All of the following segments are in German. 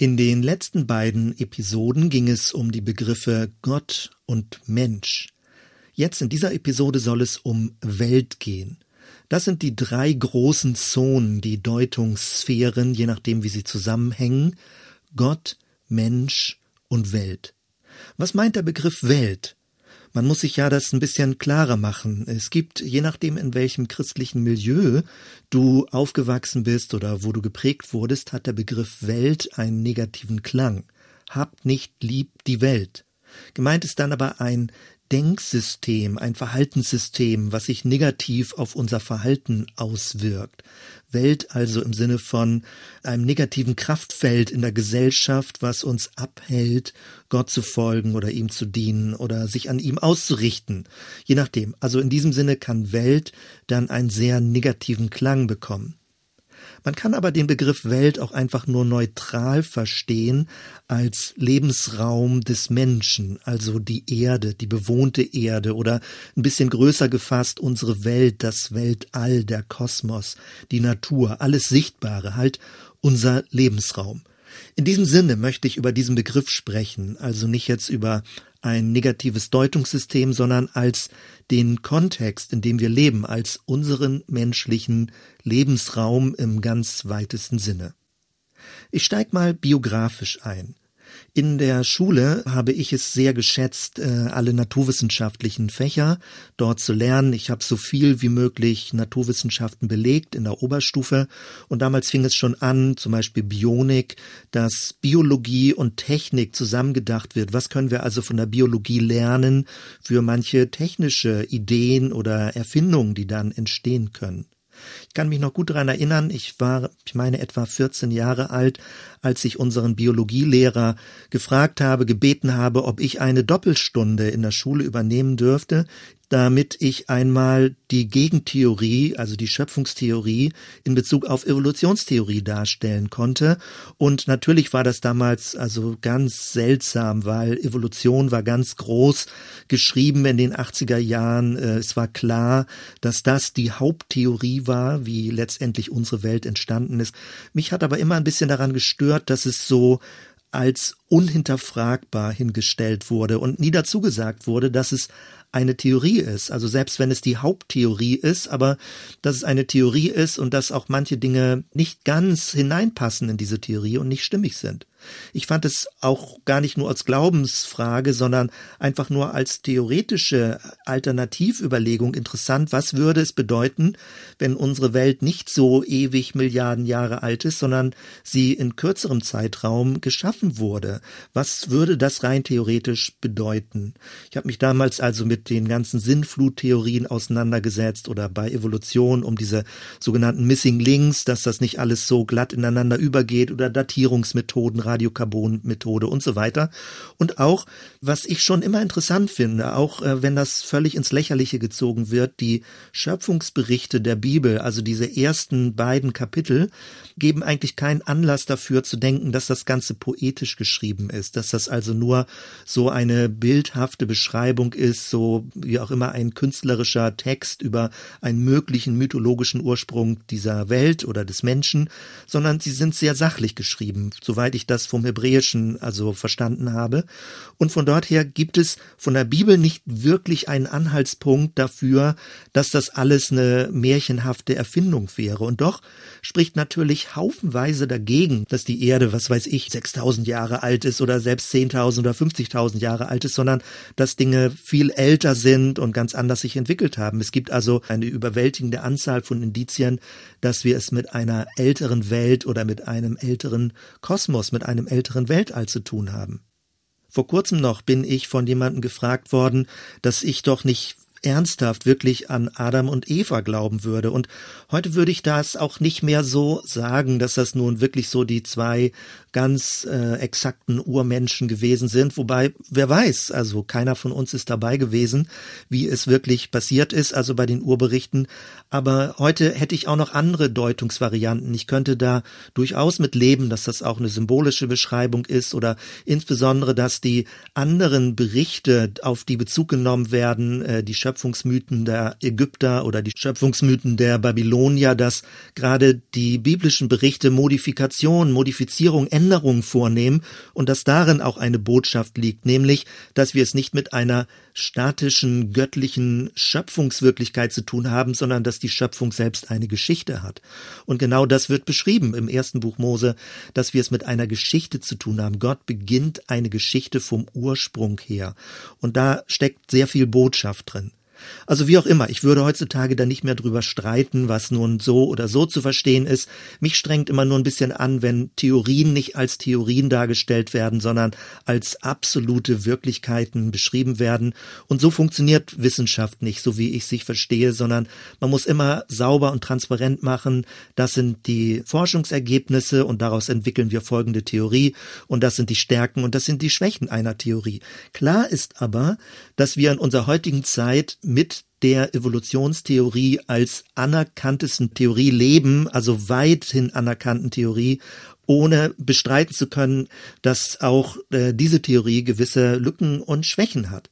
In den letzten beiden Episoden ging es um die Begriffe Gott und Mensch. Jetzt in dieser Episode soll es um Welt gehen. Das sind die drei großen Zonen, die Deutungssphären, je nachdem wie sie zusammenhängen. Gott, Mensch und Welt. Was meint der Begriff Welt? Man muss sich ja das ein bisschen klarer machen. Es gibt, je nachdem, in welchem christlichen Milieu du aufgewachsen bist oder wo du geprägt wurdest, hat der Begriff Welt einen negativen Klang. Habt nicht lieb die Welt. Gemeint ist dann aber ein Denksystem, ein Verhaltenssystem, was sich negativ auf unser Verhalten auswirkt. Welt also im Sinne von einem negativen Kraftfeld in der Gesellschaft, was uns abhält, Gott zu folgen oder ihm zu dienen oder sich an ihm auszurichten. Je nachdem. Also in diesem Sinne kann Welt dann einen sehr negativen Klang bekommen. Man kann aber den Begriff Welt auch einfach nur neutral verstehen als Lebensraum des Menschen, also die Erde, die bewohnte Erde oder ein bisschen größer gefasst unsere Welt, das Weltall, der Kosmos, die Natur, alles Sichtbare, halt unser Lebensraum. In diesem Sinne möchte ich über diesen Begriff sprechen, also nicht jetzt über ein negatives Deutungssystem, sondern als den Kontext, in dem wir leben, als unseren menschlichen Lebensraum im ganz weitesten Sinne. Ich steig mal biografisch ein. In der Schule habe ich es sehr geschätzt, äh, alle naturwissenschaftlichen Fächer dort zu lernen. Ich habe so viel wie möglich Naturwissenschaften belegt in der Oberstufe und damals fing es schon an, zum Beispiel Bionik, dass Biologie und Technik zusammengedacht wird. Was können wir also von der Biologie lernen für manche technische Ideen oder Erfindungen, die dann entstehen können? Ich kann mich noch gut daran erinnern, ich war, ich meine, etwa 14 Jahre alt, als ich unseren Biologielehrer gefragt habe, gebeten habe, ob ich eine Doppelstunde in der Schule übernehmen dürfte, damit ich einmal die Gegentheorie, also die Schöpfungstheorie in Bezug auf Evolutionstheorie darstellen konnte. Und natürlich war das damals also ganz seltsam, weil Evolution war ganz groß geschrieben in den 80er Jahren. Äh, es war klar, dass das die Haupttheorie war, wie letztendlich unsere Welt entstanden ist. Mich hat aber immer ein bisschen daran gestört, dass es so als unhinterfragbar hingestellt wurde und nie dazu gesagt wurde, dass es eine Theorie ist. Also selbst wenn es die Haupttheorie ist, aber dass es eine Theorie ist und dass auch manche Dinge nicht ganz hineinpassen in diese Theorie und nicht stimmig sind. Ich fand es auch gar nicht nur als Glaubensfrage, sondern einfach nur als theoretische Alternativüberlegung interessant. Was würde es bedeuten, wenn unsere Welt nicht so ewig Milliarden Jahre alt ist, sondern sie in kürzerem Zeitraum geschaffen wurde? Was würde das rein theoretisch bedeuten? Ich habe mich damals also mit den ganzen Sinnfluttheorien auseinandergesetzt oder bei Evolution um diese sogenannten Missing Links, dass das nicht alles so glatt ineinander übergeht oder Datierungsmethoden Radiokarbon-Methode und so weiter. Und auch, was ich schon immer interessant finde, auch äh, wenn das völlig ins Lächerliche gezogen wird, die Schöpfungsberichte der Bibel, also diese ersten beiden Kapitel, geben eigentlich keinen Anlass dafür zu denken, dass das Ganze poetisch geschrieben ist, dass das also nur so eine bildhafte Beschreibung ist, so wie auch immer ein künstlerischer Text über einen möglichen mythologischen Ursprung dieser Welt oder des Menschen, sondern sie sind sehr sachlich geschrieben, soweit ich das vom Hebräischen also verstanden habe. Und von dort her gibt es von der Bibel nicht wirklich einen Anhaltspunkt dafür, dass das alles eine märchenhafte Erfindung wäre. Und doch spricht natürlich haufenweise dagegen, dass die Erde, was weiß ich, 6000 Jahre alt ist oder selbst 10.000 oder 50.000 Jahre alt ist, sondern dass Dinge viel älter sind und ganz anders sich entwickelt haben. Es gibt also eine überwältigende Anzahl von Indizien, dass wir es mit einer älteren Welt oder mit einem älteren Kosmos, mit einem älteren Weltall zu tun haben. Vor kurzem noch bin ich von jemandem gefragt worden, dass ich doch nicht ernsthaft wirklich an Adam und Eva glauben würde. Und heute würde ich das auch nicht mehr so sagen, dass das nun wirklich so die zwei ganz äh, exakten Urmenschen gewesen sind. Wobei, wer weiß, also keiner von uns ist dabei gewesen, wie es wirklich passiert ist, also bei den Urberichten. Aber heute hätte ich auch noch andere Deutungsvarianten. Ich könnte da durchaus mit leben, dass das auch eine symbolische Beschreibung ist oder insbesondere, dass die anderen Berichte, auf die Bezug genommen werden, äh, die Schöpfungsmythen der Ägypter oder die Schöpfungsmythen der Babylonier, dass gerade die biblischen Berichte Modifikation, Modifizierung, Änderungen vornehmen und dass darin auch eine Botschaft liegt, nämlich, dass wir es nicht mit einer statischen, göttlichen Schöpfungswirklichkeit zu tun haben, sondern dass die Schöpfung selbst eine Geschichte hat. Und genau das wird beschrieben im ersten Buch Mose, dass wir es mit einer Geschichte zu tun haben. Gott beginnt eine Geschichte vom Ursprung her. Und da steckt sehr viel Botschaft drin. Also wie auch immer, ich würde heutzutage da nicht mehr drüber streiten, was nun so oder so zu verstehen ist. Mich strengt immer nur ein bisschen an, wenn Theorien nicht als Theorien dargestellt werden, sondern als absolute Wirklichkeiten beschrieben werden. Und so funktioniert Wissenschaft nicht, so wie ich sich verstehe, sondern man muss immer sauber und transparent machen. Das sind die Forschungsergebnisse und daraus entwickeln wir folgende Theorie und das sind die Stärken und das sind die Schwächen einer Theorie. Klar ist aber, dass wir in unserer heutigen Zeit mit der Evolutionstheorie als anerkanntesten Theorie leben, also weithin anerkannten Theorie, ohne bestreiten zu können, dass auch äh, diese Theorie gewisse Lücken und Schwächen hat.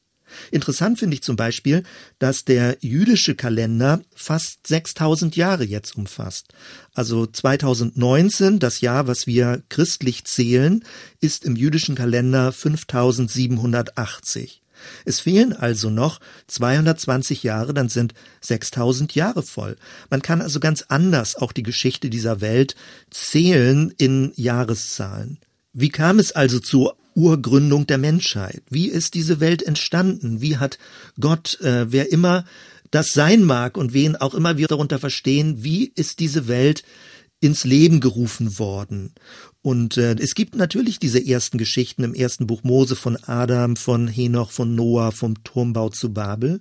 Interessant finde ich zum Beispiel, dass der jüdische Kalender fast 6000 Jahre jetzt umfasst. Also 2019, das Jahr, was wir christlich zählen, ist im jüdischen Kalender 5780. Es fehlen also noch 220 Jahre, dann sind 6000 Jahre voll. Man kann also ganz anders auch die Geschichte dieser Welt zählen in Jahreszahlen. Wie kam es also zur Urgründung der Menschheit? Wie ist diese Welt entstanden? Wie hat Gott, äh, wer immer das sein mag und wen auch immer wir darunter verstehen, wie ist diese Welt ins Leben gerufen worden? Und äh, es gibt natürlich diese ersten Geschichten im ersten Buch Mose von Adam, von Henoch, von Noah, vom Turmbau zu Babel.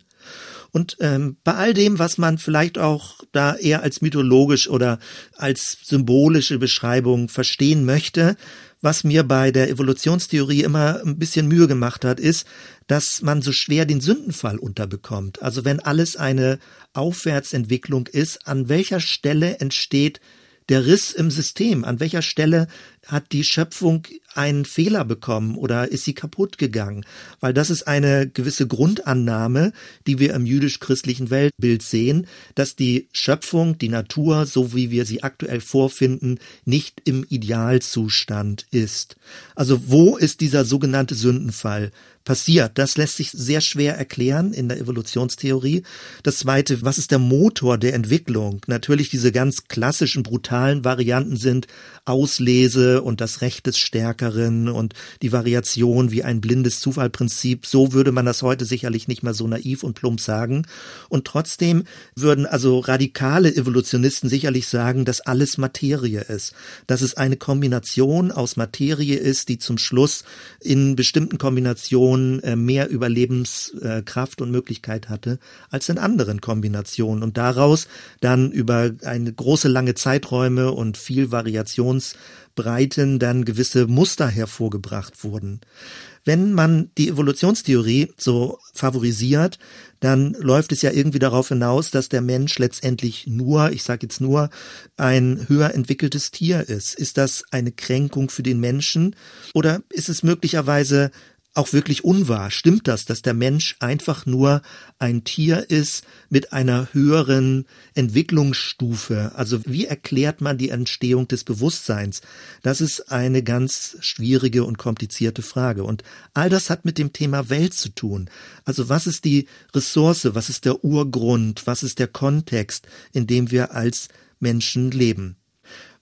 Und ähm, bei all dem, was man vielleicht auch da eher als mythologisch oder als symbolische Beschreibung verstehen möchte, was mir bei der Evolutionstheorie immer ein bisschen Mühe gemacht hat, ist, dass man so schwer den Sündenfall unterbekommt. Also wenn alles eine Aufwärtsentwicklung ist, an welcher Stelle entsteht der Riss im System? An welcher Stelle hat die Schöpfung einen Fehler bekommen oder ist sie kaputt gegangen? Weil das ist eine gewisse Grundannahme, die wir im jüdisch-christlichen Weltbild sehen, dass die Schöpfung, die Natur, so wie wir sie aktuell vorfinden, nicht im Idealzustand ist. Also wo ist dieser sogenannte Sündenfall? passiert. Das lässt sich sehr schwer erklären in der Evolutionstheorie. Das zweite, was ist der Motor der Entwicklung? Natürlich diese ganz klassischen, brutalen Varianten sind Auslese und das Recht des Stärkeren und die Variation wie ein blindes Zufallprinzip. So würde man das heute sicherlich nicht mehr so naiv und plump sagen. Und trotzdem würden also radikale Evolutionisten sicherlich sagen, dass alles Materie ist. Dass es eine Kombination aus Materie ist, die zum Schluss in bestimmten Kombinationen äh, mehr Überlebenskraft und Möglichkeit hatte als in anderen Kombinationen. Und daraus dann über eine große lange Zeiträume und viel Variation Evolutionsbreiten dann gewisse Muster hervorgebracht wurden. Wenn man die Evolutionstheorie so favorisiert, dann läuft es ja irgendwie darauf hinaus, dass der Mensch letztendlich nur, ich sage jetzt nur, ein höher entwickeltes Tier ist. Ist das eine Kränkung für den Menschen oder ist es möglicherweise auch wirklich unwahr? Stimmt das, dass der Mensch einfach nur ein Tier ist mit einer höheren Entwicklungsstufe? Also wie erklärt man die Entstehung des Bewusstseins? Das ist eine ganz schwierige und komplizierte Frage. Und all das hat mit dem Thema Welt zu tun. Also was ist die Ressource? Was ist der Urgrund? Was ist der Kontext, in dem wir als Menschen leben?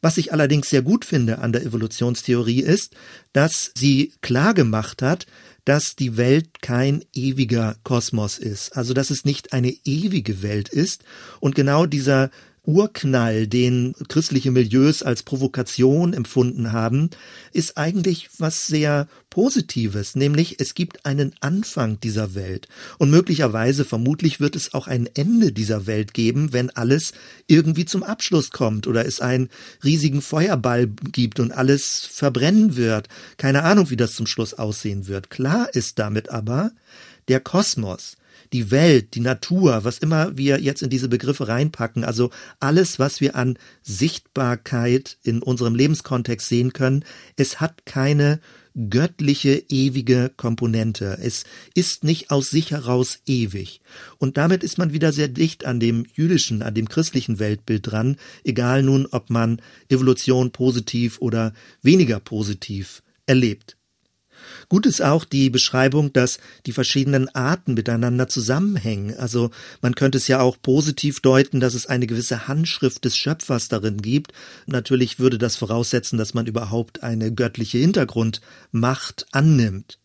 Was ich allerdings sehr gut finde an der Evolutionstheorie ist, dass sie klar gemacht hat, dass die Welt kein ewiger Kosmos ist, also dass es nicht eine ewige Welt ist. Und genau dieser Urknall, den christliche Milieus als Provokation empfunden haben, ist eigentlich was sehr Positives, nämlich es gibt einen Anfang dieser Welt und möglicherweise vermutlich wird es auch ein Ende dieser Welt geben, wenn alles irgendwie zum Abschluss kommt oder es einen riesigen Feuerball gibt und alles verbrennen wird. Keine Ahnung, wie das zum Schluss aussehen wird. Klar ist damit aber, der Kosmos, die Welt, die Natur, was immer wir jetzt in diese Begriffe reinpacken, also alles, was wir an Sichtbarkeit in unserem Lebenskontext sehen können, es hat keine göttliche, ewige Komponente. Es ist nicht aus sich heraus ewig. Und damit ist man wieder sehr dicht an dem jüdischen, an dem christlichen Weltbild dran, egal nun, ob man Evolution positiv oder weniger positiv erlebt. Gut ist auch die Beschreibung, dass die verschiedenen Arten miteinander zusammenhängen. Also man könnte es ja auch positiv deuten, dass es eine gewisse Handschrift des Schöpfers darin gibt. Natürlich würde das voraussetzen, dass man überhaupt eine göttliche Hintergrundmacht annimmt.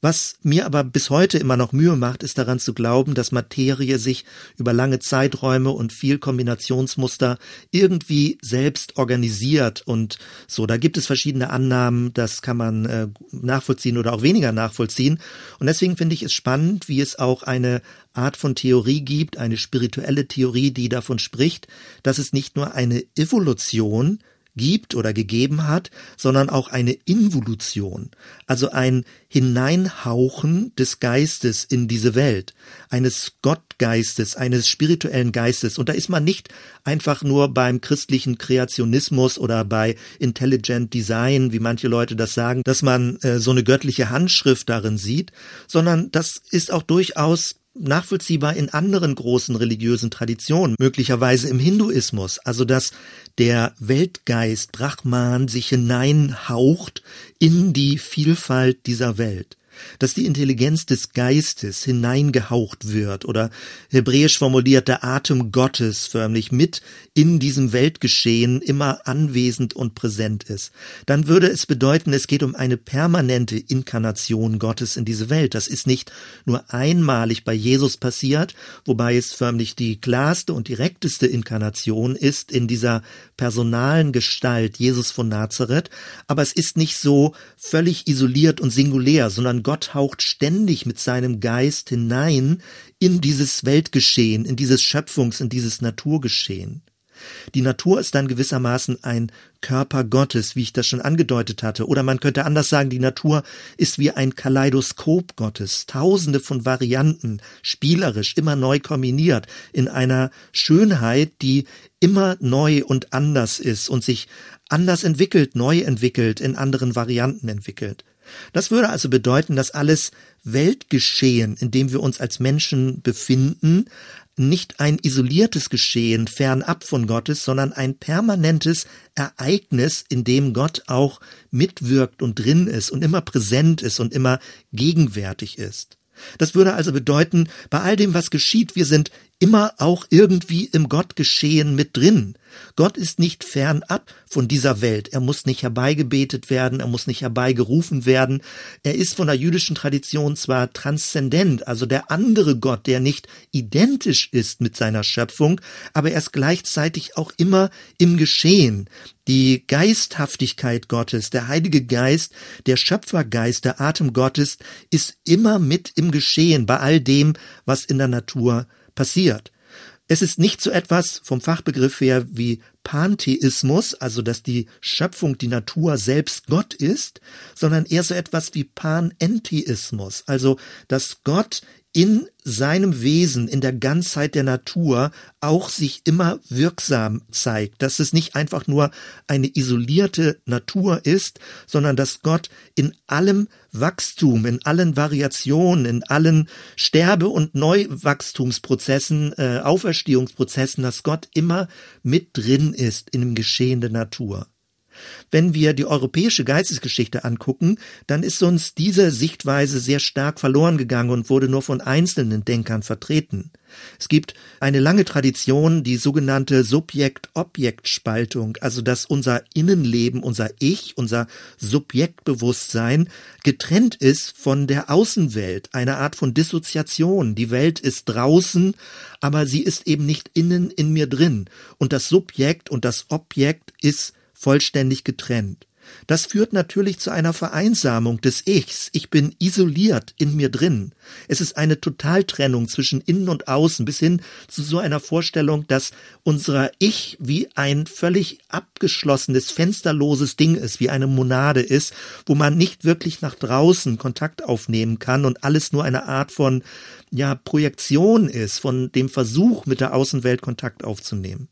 Was mir aber bis heute immer noch Mühe macht, ist daran zu glauben, dass Materie sich über lange Zeiträume und viel Kombinationsmuster irgendwie selbst organisiert und so. Da gibt es verschiedene Annahmen, das kann man äh, nachvollziehen oder auch weniger nachvollziehen. Und deswegen finde ich es spannend, wie es auch eine Art von Theorie gibt, eine spirituelle Theorie, die davon spricht, dass es nicht nur eine Evolution gibt oder gegeben hat, sondern auch eine Involution, also ein Hineinhauchen des Geistes in diese Welt, eines Gottgeistes, eines spirituellen Geistes. Und da ist man nicht einfach nur beim christlichen Kreationismus oder bei Intelligent Design, wie manche Leute das sagen, dass man äh, so eine göttliche Handschrift darin sieht, sondern das ist auch durchaus nachvollziehbar in anderen großen religiösen Traditionen, möglicherweise im Hinduismus, also dass der Weltgeist Brahman sich hineinhaucht in die Vielfalt dieser Welt dass die Intelligenz des Geistes hineingehaucht wird oder hebräisch formuliert der Atem Gottes förmlich mit in diesem Weltgeschehen immer anwesend und präsent ist, dann würde es bedeuten, es geht um eine permanente Inkarnation Gottes in diese Welt. Das ist nicht nur einmalig bei Jesus passiert, wobei es förmlich die klarste und direkteste Inkarnation ist in dieser personalen Gestalt Jesus von Nazareth, aber es ist nicht so völlig isoliert und singulär, sondern Gott haucht ständig mit seinem Geist hinein in dieses Weltgeschehen, in dieses Schöpfungs-, in dieses Naturgeschehen. Die Natur ist dann gewissermaßen ein Körper Gottes, wie ich das schon angedeutet hatte. Oder man könnte anders sagen, die Natur ist wie ein Kaleidoskop Gottes. Tausende von Varianten, spielerisch, immer neu kombiniert, in einer Schönheit, die immer neu und anders ist und sich anders entwickelt, neu entwickelt, in anderen Varianten entwickelt. Das würde also bedeuten, dass alles Weltgeschehen, in dem wir uns als Menschen befinden, nicht ein isoliertes Geschehen fernab von Gottes, sondern ein permanentes Ereignis, in dem Gott auch mitwirkt und drin ist und immer präsent ist und immer gegenwärtig ist. Das würde also bedeuten, bei all dem, was geschieht, wir sind immer auch irgendwie im Gottgeschehen mit drin. Gott ist nicht fernab von dieser Welt. Er muss nicht herbeigebetet werden, er muss nicht herbeigerufen werden. Er ist von der jüdischen Tradition zwar transzendent, also der andere Gott, der nicht identisch ist mit seiner Schöpfung, aber er ist gleichzeitig auch immer im Geschehen. Die Geisthaftigkeit Gottes, der Heilige Geist, der Schöpfergeist, der Atem Gottes ist immer mit im Geschehen bei all dem, was in der Natur passiert. Es ist nicht so etwas vom Fachbegriff her wie Pantheismus, also dass die Schöpfung, die Natur selbst Gott ist, sondern eher so etwas wie Panentheismus, also dass Gott in seinem Wesen, in der Ganzheit der Natur auch sich immer wirksam zeigt, dass es nicht einfach nur eine isolierte Natur ist, sondern dass Gott in allem Wachstum, in allen Variationen, in allen Sterbe- und Neuwachstumsprozessen, äh, Auferstehungsprozessen, dass Gott immer mit drin ist in dem Geschehen der Natur. Wenn wir die europäische Geistesgeschichte angucken, dann ist uns diese Sichtweise sehr stark verloren gegangen und wurde nur von einzelnen Denkern vertreten. Es gibt eine lange Tradition, die sogenannte Subjekt-Objekt-Spaltung, also dass unser Innenleben, unser Ich, unser Subjektbewusstsein getrennt ist von der Außenwelt, eine Art von Dissoziation. Die Welt ist draußen, aber sie ist eben nicht innen in mir drin. Und das Subjekt und das Objekt ist vollständig getrennt. Das führt natürlich zu einer Vereinsamung des Ichs. Ich bin isoliert in mir drin. Es ist eine Totaltrennung zwischen innen und außen bis hin zu so einer Vorstellung, dass unser Ich wie ein völlig abgeschlossenes, fensterloses Ding ist, wie eine Monade ist, wo man nicht wirklich nach draußen Kontakt aufnehmen kann und alles nur eine Art von ja, Projektion ist, von dem Versuch, mit der Außenwelt Kontakt aufzunehmen.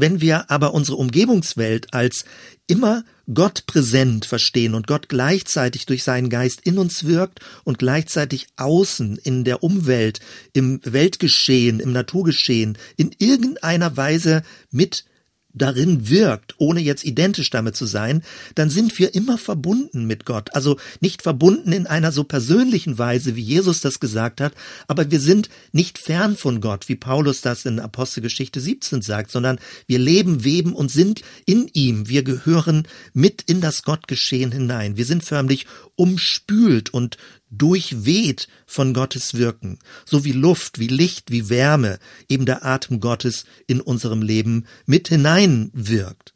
Wenn wir aber unsere Umgebungswelt als immer Gott präsent verstehen und Gott gleichzeitig durch seinen Geist in uns wirkt und gleichzeitig außen in der Umwelt, im Weltgeschehen, im Naturgeschehen in irgendeiner Weise mit darin wirkt, ohne jetzt identisch damit zu sein, dann sind wir immer verbunden mit Gott. Also nicht verbunden in einer so persönlichen Weise, wie Jesus das gesagt hat, aber wir sind nicht fern von Gott, wie Paulus das in Apostelgeschichte 17 sagt, sondern wir leben, weben und sind in ihm. Wir gehören mit in das Gottgeschehen hinein. Wir sind förmlich umspült und durchweht von Gottes Wirken, so wie Luft, wie Licht, wie Wärme eben der Atem Gottes in unserem Leben mit hineinwirkt.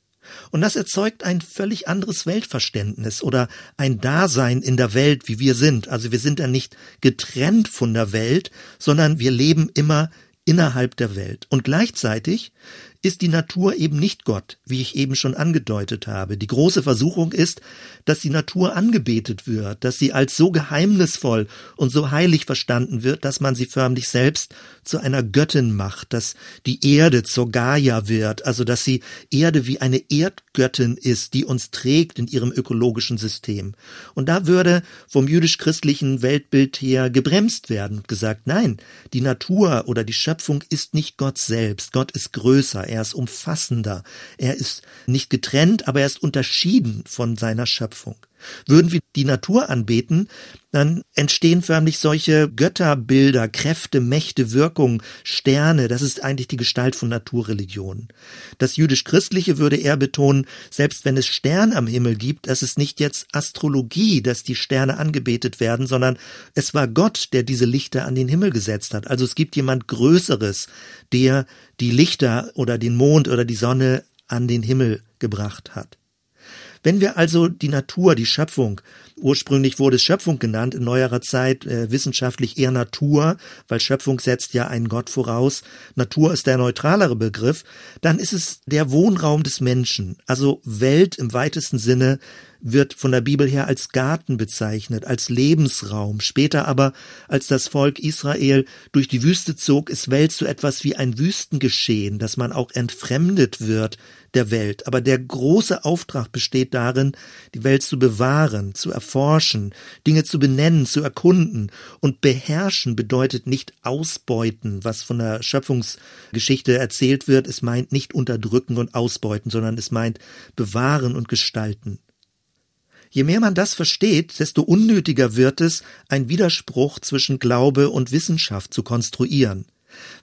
Und das erzeugt ein völlig anderes Weltverständnis oder ein Dasein in der Welt, wie wir sind. Also wir sind ja nicht getrennt von der Welt, sondern wir leben immer innerhalb der Welt. Und gleichzeitig ist die Natur eben nicht Gott, wie ich eben schon angedeutet habe. Die große Versuchung ist, dass die Natur angebetet wird, dass sie als so geheimnisvoll und so heilig verstanden wird, dass man sie förmlich selbst zu einer Göttin macht, dass die Erde zur Gaia wird, also dass sie Erde wie eine Erdgöttin ist, die uns trägt in ihrem ökologischen System. Und da würde vom jüdisch-christlichen Weltbild her gebremst werden und gesagt, nein, die Natur oder die Schöpfung ist nicht Gott selbst, Gott ist größer, er ist umfassender, er ist nicht getrennt, aber er ist unterschieden von seiner Schöpfung. Würden wir die Natur anbeten, dann entstehen förmlich solche Götterbilder, Kräfte, Mächte, Wirkungen, Sterne. Das ist eigentlich die Gestalt von Naturreligionen. Das jüdisch-christliche würde eher betonen, selbst wenn es Sterne am Himmel gibt, das ist nicht jetzt Astrologie, dass die Sterne angebetet werden, sondern es war Gott, der diese Lichter an den Himmel gesetzt hat. Also es gibt jemand Größeres, der die Lichter oder den Mond oder die Sonne an den Himmel gebracht hat. Wenn wir also die Natur, die Schöpfung, ursprünglich wurde es Schöpfung genannt, in neuerer Zeit äh, wissenschaftlich eher Natur, weil Schöpfung setzt ja einen Gott voraus, Natur ist der neutralere Begriff, dann ist es der Wohnraum des Menschen, also Welt im weitesten Sinne, wird von der Bibel her als Garten bezeichnet, als Lebensraum. Später aber, als das Volk Israel durch die Wüste zog, ist Welt so etwas wie ein Wüstengeschehen, dass man auch entfremdet wird der Welt. Aber der große Auftrag besteht darin, die Welt zu bewahren, zu erforschen, Dinge zu benennen, zu erkunden. Und beherrschen bedeutet nicht ausbeuten, was von der Schöpfungsgeschichte erzählt wird. Es meint nicht unterdrücken und ausbeuten, sondern es meint bewahren und gestalten. Je mehr man das versteht, desto unnötiger wird es, ein Widerspruch zwischen Glaube und Wissenschaft zu konstruieren.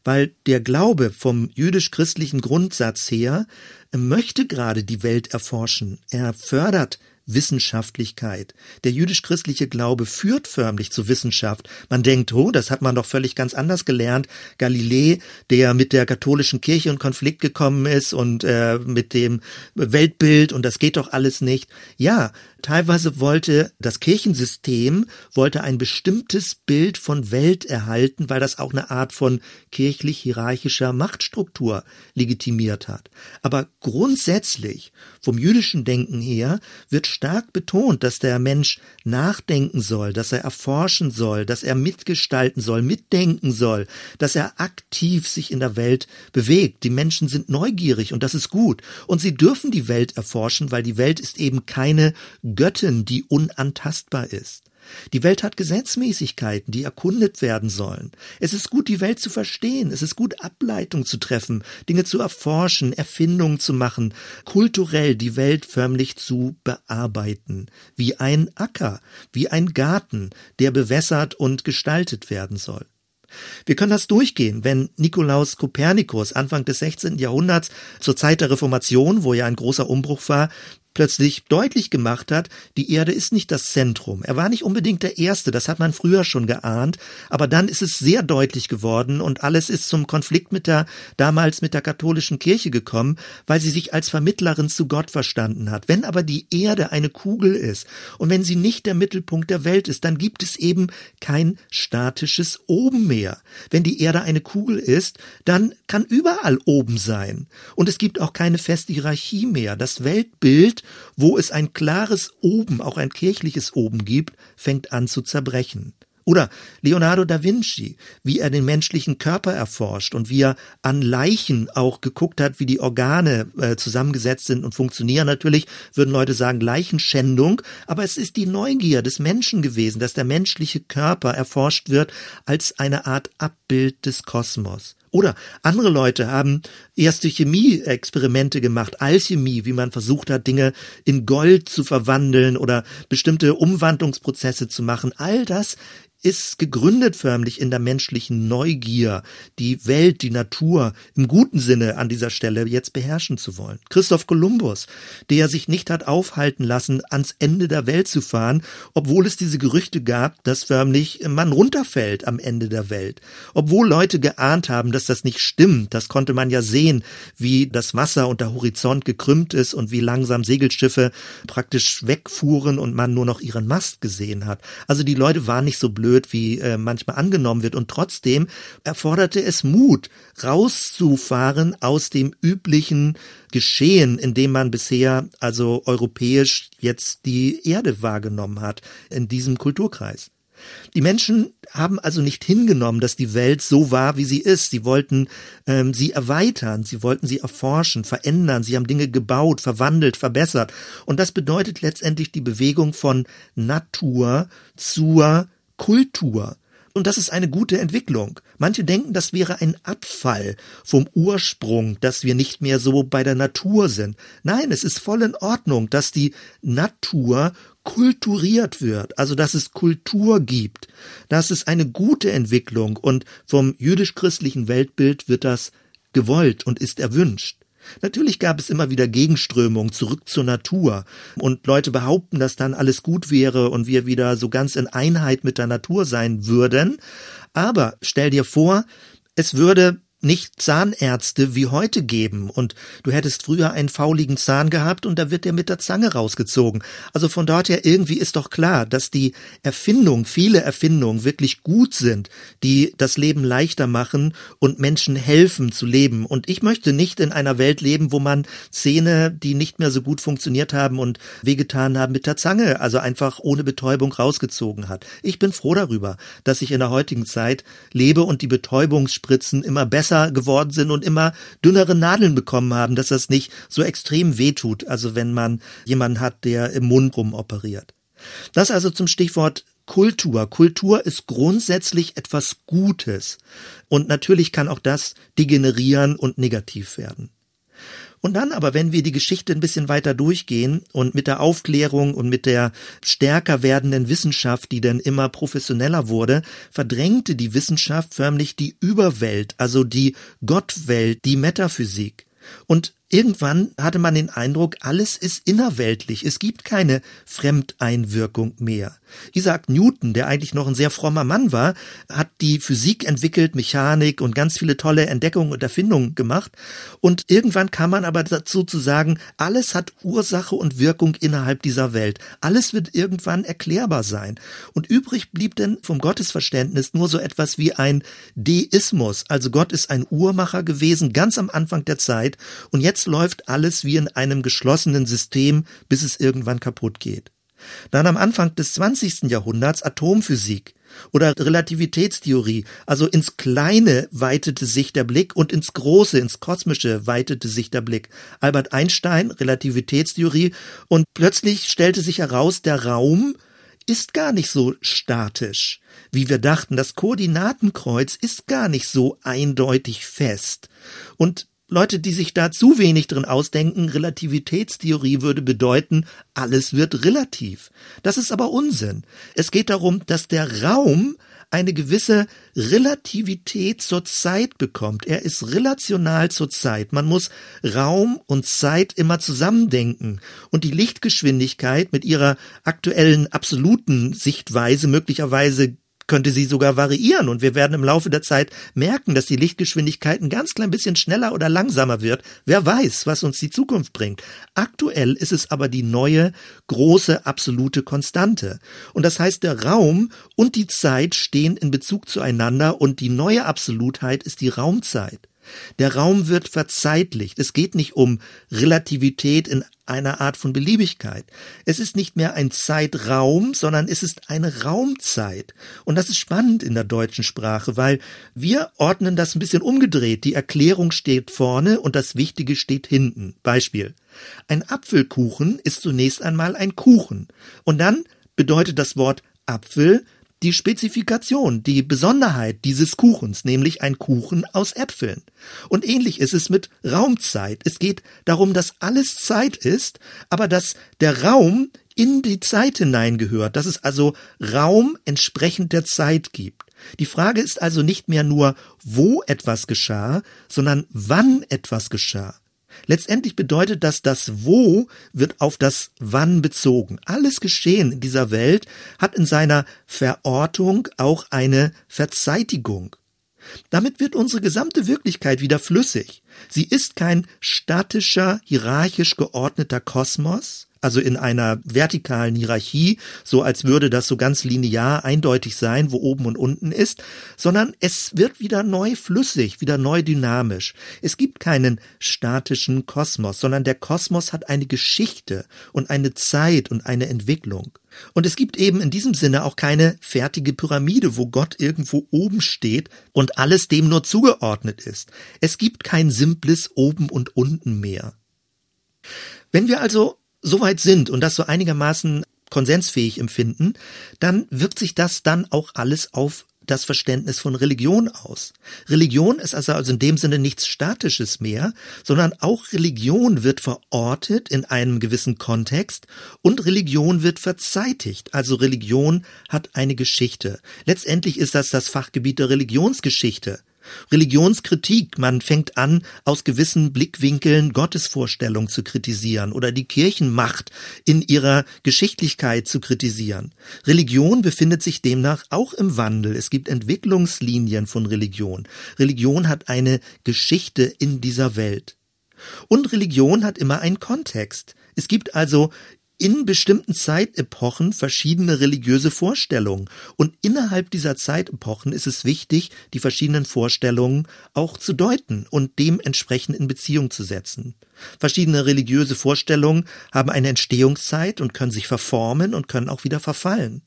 Weil der Glaube vom jüdisch-christlichen Grundsatz her möchte gerade die Welt erforschen. Er fördert Wissenschaftlichkeit. Der jüdisch-christliche Glaube führt förmlich zu Wissenschaft. Man denkt, oh, das hat man doch völlig ganz anders gelernt. Galilei, der mit der katholischen Kirche in Konflikt gekommen ist und äh, mit dem Weltbild und das geht doch alles nicht. Ja, teilweise wollte das Kirchensystem wollte ein bestimmtes Bild von Welt erhalten, weil das auch eine Art von kirchlich-hierarchischer Machtstruktur legitimiert hat. Aber grundsätzlich vom jüdischen Denken her wird stark betont, dass der Mensch nachdenken soll, dass er erforschen soll, dass er mitgestalten soll, mitdenken soll, dass er aktiv sich in der Welt bewegt. Die Menschen sind neugierig und das ist gut. Und sie dürfen die Welt erforschen, weil die Welt ist eben keine Göttin, die unantastbar ist. Die Welt hat Gesetzmäßigkeiten, die erkundet werden sollen. Es ist gut, die Welt zu verstehen. Es ist gut, Ableitung zu treffen, Dinge zu erforschen, Erfindungen zu machen, kulturell die Welt förmlich zu bearbeiten. Wie ein Acker, wie ein Garten, der bewässert und gestaltet werden soll. Wir können das durchgehen, wenn Nikolaus Kopernikus Anfang des 16. Jahrhunderts zur Zeit der Reformation, wo ja ein großer Umbruch war, plötzlich deutlich gemacht hat, die Erde ist nicht das Zentrum. Er war nicht unbedingt der Erste, das hat man früher schon geahnt, aber dann ist es sehr deutlich geworden und alles ist zum Konflikt mit der, damals mit der katholischen Kirche gekommen, weil sie sich als Vermittlerin zu Gott verstanden hat. Wenn aber die Erde eine Kugel ist und wenn sie nicht der Mittelpunkt der Welt ist, dann gibt es eben kein statisches Oben mehr. Wenn die Erde eine Kugel ist, dann kann überall oben sein. Und es gibt auch keine feste Hierarchie mehr. Das Weltbild wo es ein klares Oben, auch ein kirchliches Oben gibt, fängt an zu zerbrechen. Oder Leonardo da Vinci, wie er den menschlichen Körper erforscht und wie er an Leichen auch geguckt hat, wie die Organe äh, zusammengesetzt sind und funktionieren. Natürlich würden Leute sagen Leichenschändung, aber es ist die Neugier des Menschen gewesen, dass der menschliche Körper erforscht wird als eine Art Abbild des Kosmos. Oder andere Leute haben erste Chemie-Experimente gemacht, Alchemie, wie man versucht hat, Dinge in Gold zu verwandeln oder bestimmte Umwandlungsprozesse zu machen. All das ist gegründet förmlich in der menschlichen Neugier, die Welt, die Natur im guten Sinne an dieser Stelle jetzt beherrschen zu wollen. Christoph Kolumbus, der sich nicht hat aufhalten lassen, ans Ende der Welt zu fahren, obwohl es diese Gerüchte gab, dass förmlich man runterfällt am Ende der Welt. Obwohl Leute geahnt haben, dass das nicht stimmt, das konnte man ja sehen, wie das Wasser und der Horizont gekrümmt ist und wie langsam Segelschiffe praktisch wegfuhren und man nur noch ihren Mast gesehen hat. Also die Leute waren nicht so blöd blöd, wie äh, manchmal angenommen wird. Und trotzdem erforderte es Mut, rauszufahren aus dem üblichen Geschehen, in dem man bisher also europäisch jetzt die Erde wahrgenommen hat, in diesem Kulturkreis. Die Menschen haben also nicht hingenommen, dass die Welt so war, wie sie ist. Sie wollten ähm, sie erweitern, sie wollten sie erforschen, verändern, sie haben Dinge gebaut, verwandelt, verbessert. Und das bedeutet letztendlich die Bewegung von Natur zur Kultur. Und das ist eine gute Entwicklung. Manche denken, das wäre ein Abfall vom Ursprung, dass wir nicht mehr so bei der Natur sind. Nein, es ist voll in Ordnung, dass die Natur kulturiert wird, also dass es Kultur gibt. Das ist eine gute Entwicklung und vom jüdisch-christlichen Weltbild wird das gewollt und ist erwünscht. Natürlich gab es immer wieder Gegenströmungen zurück zur Natur und Leute behaupten, dass dann alles gut wäre und wir wieder so ganz in Einheit mit der Natur sein würden. Aber stell dir vor, es würde nicht Zahnärzte wie heute geben und du hättest früher einen fauligen Zahn gehabt und da wird der mit der Zange rausgezogen. Also von dort her irgendwie ist doch klar, dass die Erfindung, viele Erfindungen wirklich gut sind, die das Leben leichter machen und Menschen helfen zu leben. Und ich möchte nicht in einer Welt leben, wo man Zähne, die nicht mehr so gut funktioniert haben und wehgetan haben, mit der Zange, also einfach ohne Betäubung rausgezogen hat. Ich bin froh darüber, dass ich in der heutigen Zeit lebe und die Betäubungsspritzen immer besser besser geworden sind und immer dünnere Nadeln bekommen haben, dass das nicht so extrem wehtut, also wenn man jemanden hat, der im Mund rumoperiert. Das also zum Stichwort Kultur. Kultur ist grundsätzlich etwas Gutes. Und natürlich kann auch das degenerieren und negativ werden. Und dann aber, wenn wir die Geschichte ein bisschen weiter durchgehen und mit der Aufklärung und mit der stärker werdenden Wissenschaft, die dann immer professioneller wurde, verdrängte die Wissenschaft förmlich die Überwelt, also die Gottwelt, die Metaphysik. Und Irgendwann hatte man den Eindruck, alles ist innerweltlich, es gibt keine Fremdeinwirkung mehr. Isaac Newton, der eigentlich noch ein sehr frommer Mann war, hat die Physik entwickelt, Mechanik und ganz viele tolle Entdeckungen und Erfindungen gemacht. Und irgendwann kam man aber dazu zu sagen, alles hat Ursache und Wirkung innerhalb dieser Welt. Alles wird irgendwann erklärbar sein. Und übrig blieb denn vom Gottesverständnis nur so etwas wie ein Deismus. Also Gott ist ein Uhrmacher gewesen, ganz am Anfang der Zeit. Und jetzt Jetzt läuft alles wie in einem geschlossenen System, bis es irgendwann kaputt geht. Dann am Anfang des 20. Jahrhunderts Atomphysik oder Relativitätstheorie, also ins Kleine weitete sich der Blick und ins Große, ins Kosmische weitete sich der Blick. Albert Einstein, Relativitätstheorie und plötzlich stellte sich heraus, der Raum ist gar nicht so statisch, wie wir dachten. Das Koordinatenkreuz ist gar nicht so eindeutig fest. Und Leute, die sich da zu wenig drin ausdenken, Relativitätstheorie würde bedeuten, alles wird relativ. Das ist aber Unsinn. Es geht darum, dass der Raum eine gewisse Relativität zur Zeit bekommt. Er ist relational zur Zeit. Man muss Raum und Zeit immer zusammendenken. Und die Lichtgeschwindigkeit mit ihrer aktuellen absoluten Sichtweise möglicherweise könnte sie sogar variieren und wir werden im Laufe der Zeit merken, dass die Lichtgeschwindigkeit ein ganz klein bisschen schneller oder langsamer wird. Wer weiß, was uns die Zukunft bringt. Aktuell ist es aber die neue, große, absolute Konstante. Und das heißt, der Raum und die Zeit stehen in Bezug zueinander und die neue Absolutheit ist die Raumzeit. Der Raum wird verzeitlicht. Es geht nicht um Relativität in einer Art von Beliebigkeit. Es ist nicht mehr ein Zeitraum, sondern es ist eine Raumzeit. Und das ist spannend in der deutschen Sprache, weil wir ordnen das ein bisschen umgedreht. Die Erklärung steht vorne und das Wichtige steht hinten. Beispiel. Ein Apfelkuchen ist zunächst einmal ein Kuchen. Und dann bedeutet das Wort Apfel die Spezifikation, die Besonderheit dieses Kuchens, nämlich ein Kuchen aus Äpfeln. Und ähnlich ist es mit Raumzeit. Es geht darum, dass alles Zeit ist, aber dass der Raum in die Zeit hineingehört, dass es also Raum entsprechend der Zeit gibt. Die Frage ist also nicht mehr nur, wo etwas geschah, sondern wann etwas geschah. Letztendlich bedeutet das, das Wo wird auf das Wann bezogen. Alles Geschehen in dieser Welt hat in seiner Verortung auch eine Verzeitigung. Damit wird unsere gesamte Wirklichkeit wieder flüssig. Sie ist kein statischer, hierarchisch geordneter Kosmos, also in einer vertikalen Hierarchie, so als würde das so ganz linear eindeutig sein, wo oben und unten ist, sondern es wird wieder neu flüssig, wieder neu dynamisch. Es gibt keinen statischen Kosmos, sondern der Kosmos hat eine Geschichte und eine Zeit und eine Entwicklung. Und es gibt eben in diesem Sinne auch keine fertige Pyramide, wo Gott irgendwo oben steht und alles dem nur zugeordnet ist. Es gibt kein simples oben und unten mehr. Wenn wir also soweit sind und das so einigermaßen konsensfähig empfinden, dann wirkt sich das dann auch alles auf das Verständnis von Religion aus. Religion ist also, also in dem Sinne nichts Statisches mehr, sondern auch Religion wird verortet in einem gewissen Kontext und Religion wird verzeitigt. Also Religion hat eine Geschichte. Letztendlich ist das das Fachgebiet der Religionsgeschichte. Religionskritik, man fängt an, aus gewissen Blickwinkeln Gottesvorstellung zu kritisieren oder die Kirchenmacht in ihrer Geschichtlichkeit zu kritisieren. Religion befindet sich demnach auch im Wandel. Es gibt Entwicklungslinien von Religion. Religion hat eine Geschichte in dieser Welt. Und Religion hat immer einen Kontext. Es gibt also in bestimmten Zeitepochen verschiedene religiöse Vorstellungen. Und innerhalb dieser Zeitepochen ist es wichtig, die verschiedenen Vorstellungen auch zu deuten und dementsprechend in Beziehung zu setzen. Verschiedene religiöse Vorstellungen haben eine Entstehungszeit und können sich verformen und können auch wieder verfallen.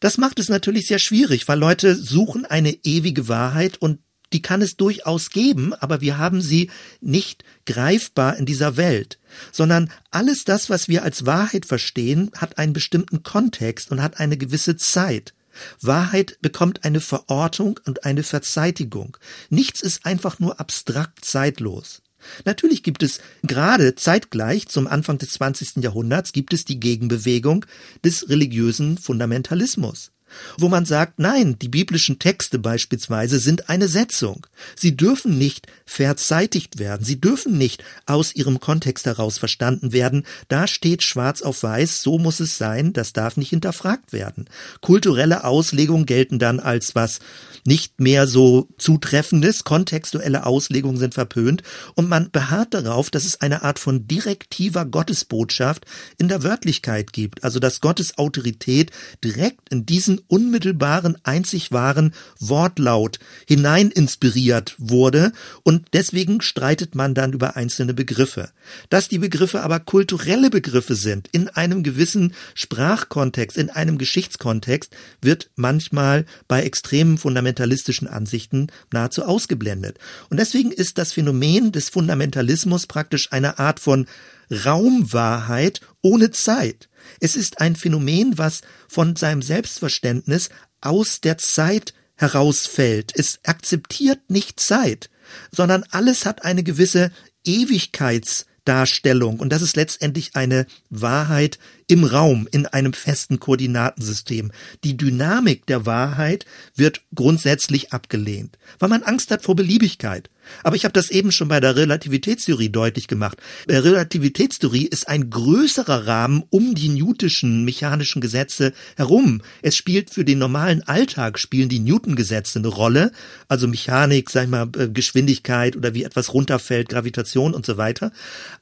Das macht es natürlich sehr schwierig, weil Leute suchen eine ewige Wahrheit und die kann es durchaus geben, aber wir haben sie nicht greifbar in dieser Welt, sondern alles das, was wir als Wahrheit verstehen, hat einen bestimmten Kontext und hat eine gewisse Zeit. Wahrheit bekommt eine Verortung und eine Verzeitigung. Nichts ist einfach nur abstrakt zeitlos. Natürlich gibt es gerade zeitgleich zum Anfang des 20. Jahrhunderts gibt es die Gegenbewegung des religiösen Fundamentalismus wo man sagt, nein, die biblischen Texte beispielsweise sind eine Setzung. Sie dürfen nicht verzeitigt werden, sie dürfen nicht aus ihrem Kontext heraus verstanden werden. Da steht schwarz auf weiß, so muss es sein, das darf nicht hinterfragt werden. Kulturelle Auslegungen gelten dann als was nicht mehr so zutreffendes, kontextuelle Auslegungen sind verpönt und man beharrt darauf, dass es eine Art von direktiver Gottesbotschaft in der Wörtlichkeit gibt, also dass Gottes Autorität direkt in diesen unmittelbaren, einzig wahren Wortlaut hinein inspiriert wurde und deswegen streitet man dann über einzelne Begriffe. Dass die Begriffe aber kulturelle Begriffe sind, in einem gewissen Sprachkontext, in einem Geschichtskontext, wird manchmal bei extremen fundamentalistischen Ansichten nahezu ausgeblendet. Und deswegen ist das Phänomen des Fundamentalismus praktisch eine Art von Raumwahrheit ohne Zeit. Es ist ein Phänomen, was von seinem Selbstverständnis aus der Zeit herausfällt. Es akzeptiert nicht Zeit. sondern alles hat eine gewisse Ewigkeits Darstellung. Und das ist letztendlich eine Wahrheit im Raum, in einem festen Koordinatensystem. Die Dynamik der Wahrheit wird grundsätzlich abgelehnt, weil man Angst hat vor Beliebigkeit. Aber ich habe das eben schon bei der Relativitätstheorie deutlich gemacht. Der Relativitätstheorie ist ein größerer Rahmen um die newtischen mechanischen Gesetze herum. Es spielt für den normalen Alltag spielen die Newton-Gesetze eine Rolle, also Mechanik, sag ich mal, äh, Geschwindigkeit oder wie etwas runterfällt, Gravitation und so weiter.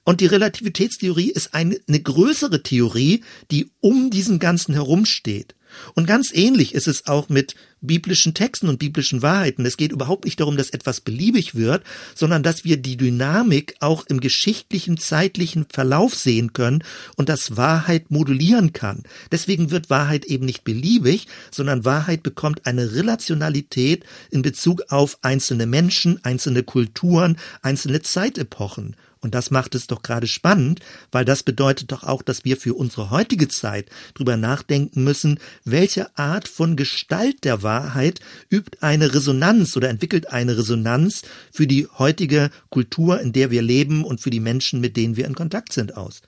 Und die Relativitätstheorie ist eine, eine größere Theorie, die um diesen Ganzen herumsteht. Und ganz ähnlich ist es auch mit biblischen Texten und biblischen Wahrheiten. Es geht überhaupt nicht darum, dass etwas beliebig wird, sondern dass wir die Dynamik auch im geschichtlichen, zeitlichen Verlauf sehen können und dass Wahrheit modulieren kann. Deswegen wird Wahrheit eben nicht beliebig, sondern Wahrheit bekommt eine Relationalität in Bezug auf einzelne Menschen, einzelne Kulturen, einzelne Zeitepochen. Und das macht es doch gerade spannend, weil das bedeutet doch auch, dass wir für unsere heutige Zeit drüber nachdenken müssen, welche Art von Gestalt der Wahrheit übt eine Resonanz oder entwickelt eine Resonanz für die heutige Kultur, in der wir leben und für die Menschen, mit denen wir in Kontakt sind aus.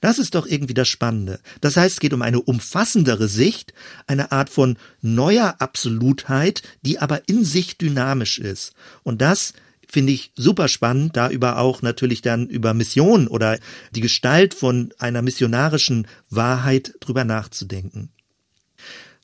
Das ist doch irgendwie das Spannende. Das heißt, es geht um eine umfassendere Sicht, eine Art von neuer Absolutheit, die aber in sich dynamisch ist. Und das finde ich super spannend, da über auch natürlich dann über Mission oder die Gestalt von einer missionarischen Wahrheit drüber nachzudenken.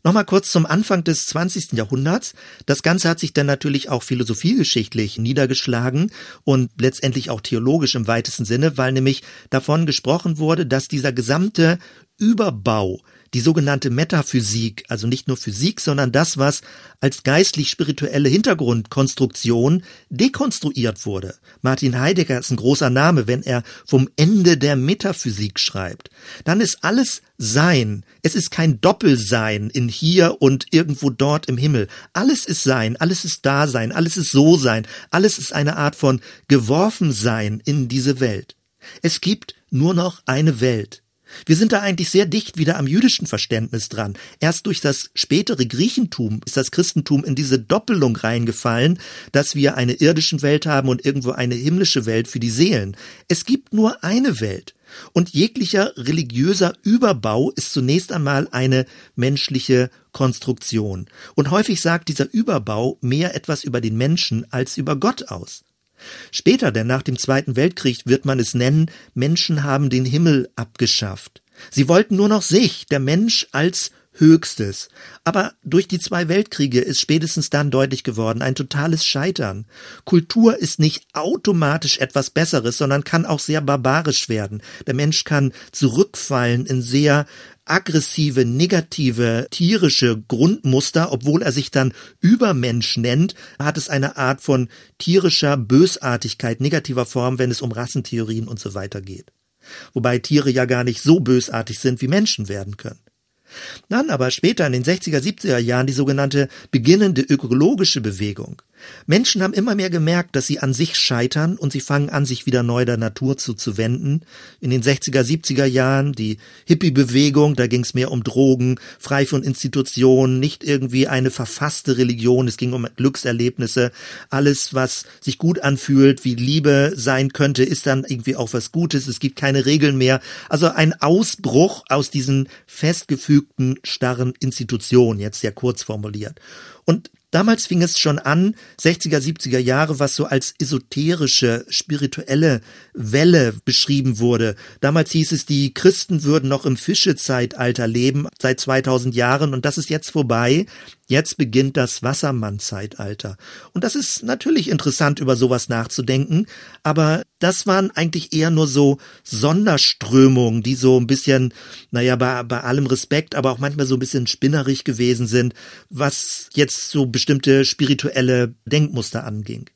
Nochmal kurz zum Anfang des 20. Jahrhunderts. Das Ganze hat sich dann natürlich auch philosophiegeschichtlich niedergeschlagen und letztendlich auch theologisch im weitesten Sinne, weil nämlich davon gesprochen wurde, dass dieser gesamte Überbau die sogenannte Metaphysik, also nicht nur Physik, sondern das, was als geistlich-spirituelle Hintergrundkonstruktion dekonstruiert wurde. Martin Heidegger ist ein großer Name, wenn er vom Ende der Metaphysik schreibt. Dann ist alles Sein. Es ist kein Doppelsein in hier und irgendwo dort im Himmel. Alles ist Sein, alles ist Dasein, alles ist So-Sein, alles ist eine Art von Geworfensein in diese Welt. Es gibt nur noch eine Welt. Wir sind da eigentlich sehr dicht wieder am jüdischen Verständnis dran. Erst durch das spätere Griechentum ist das Christentum in diese Doppelung reingefallen, dass wir eine irdische Welt haben und irgendwo eine himmlische Welt für die Seelen. Es gibt nur eine Welt. Und jeglicher religiöser Überbau ist zunächst einmal eine menschliche Konstruktion. Und häufig sagt dieser Überbau mehr etwas über den Menschen als über Gott aus. Später, denn nach dem Zweiten Weltkrieg wird man es nennen, Menschen haben den Himmel abgeschafft. Sie wollten nur noch sich, der Mensch als Höchstes. Aber durch die zwei Weltkriege ist spätestens dann deutlich geworden, ein totales Scheitern. Kultur ist nicht automatisch etwas Besseres, sondern kann auch sehr barbarisch werden. Der Mensch kann zurückfallen in sehr aggressive, negative, tierische Grundmuster, obwohl er sich dann Übermensch nennt, hat es eine Art von tierischer Bösartigkeit, negativer Form, wenn es um Rassentheorien und so weiter geht. Wobei Tiere ja gar nicht so bösartig sind, wie Menschen werden können. Dann aber später in den 60er, 70er Jahren die sogenannte beginnende ökologische Bewegung. Menschen haben immer mehr gemerkt, dass sie an sich scheitern und sie fangen an, sich wieder neu der Natur zuzuwenden. In den 60er, 70er Jahren die Hippie-Bewegung, da ging es mehr um Drogen, frei von Institutionen, nicht irgendwie eine verfasste Religion, es ging um Glückserlebnisse. Alles, was sich gut anfühlt, wie Liebe sein könnte, ist dann irgendwie auch was Gutes. Es gibt keine Regeln mehr. Also ein Ausbruch aus diesen festgefügten, starren Institutionen, jetzt sehr kurz formuliert. Und Damals fing es schon an, 60er, 70er Jahre, was so als esoterische, spirituelle Welle beschrieben wurde. Damals hieß es, die Christen würden noch im Fischezeitalter leben, seit 2000 Jahren, und das ist jetzt vorbei. Jetzt beginnt das Wassermann-Zeitalter. Und das ist natürlich interessant, über sowas nachzudenken, aber das waren eigentlich eher nur so Sonderströmungen, die so ein bisschen, naja, bei, bei allem Respekt, aber auch manchmal so ein bisschen spinnerig gewesen sind, was jetzt so bestimmte spirituelle Denkmuster anging.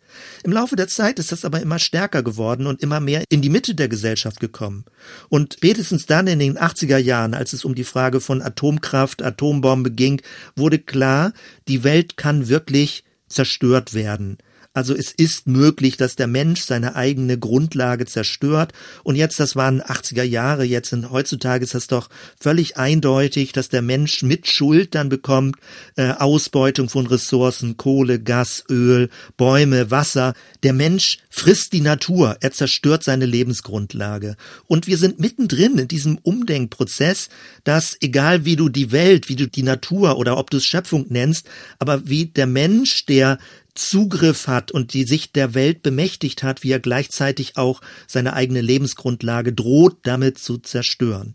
Im Laufe der Zeit ist das aber immer stärker geworden und immer mehr in die Mitte der Gesellschaft gekommen. Und spätestens dann in den 80er Jahren, als es um die Frage von Atomkraft, Atombombe ging, wurde klar, die Welt kann wirklich zerstört werden. Also es ist möglich, dass der Mensch seine eigene Grundlage zerstört. Und jetzt, das waren 80er Jahre, jetzt sind heutzutage ist das doch völlig eindeutig, dass der Mensch mit Schuld dann bekommt, äh, Ausbeutung von Ressourcen, Kohle, Gas, Öl, Bäume, Wasser. Der Mensch frisst die Natur, er zerstört seine Lebensgrundlage. Und wir sind mittendrin in diesem Umdenkprozess, dass egal wie du die Welt, wie du die Natur oder ob du es Schöpfung nennst, aber wie der Mensch, der Zugriff hat und die sich der Welt bemächtigt hat, wie er gleichzeitig auch seine eigene Lebensgrundlage droht, damit zu zerstören.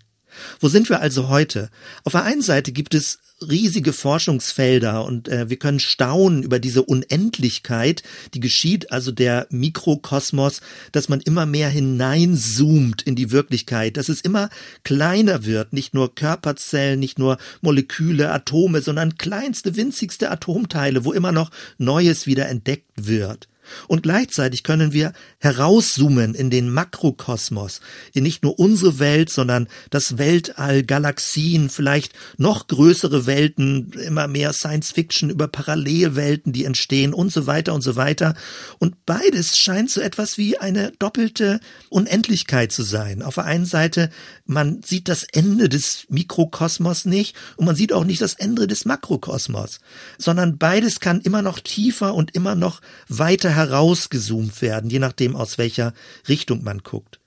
Wo sind wir also heute? Auf der einen Seite gibt es riesige Forschungsfelder und äh, wir können staunen über diese Unendlichkeit, die geschieht, also der Mikrokosmos, dass man immer mehr hineinzoomt in die Wirklichkeit, dass es immer kleiner wird, nicht nur Körperzellen, nicht nur Moleküle, Atome, sondern kleinste, winzigste Atomteile, wo immer noch Neues wieder entdeckt wird. Und gleichzeitig können wir herauszoomen in den Makrokosmos, in nicht nur unsere Welt, sondern das Weltall, Galaxien, vielleicht noch größere Welten, immer mehr Science Fiction über Parallelwelten, die entstehen und so weiter und so weiter. Und beides scheint so etwas wie eine doppelte Unendlichkeit zu sein. Auf der einen Seite, man sieht das Ende des Mikrokosmos nicht und man sieht auch nicht das Ende des Makrokosmos, sondern beides kann immer noch tiefer und immer noch weiter herausgezoomt werden, je nachdem aus welcher Richtung man guckt.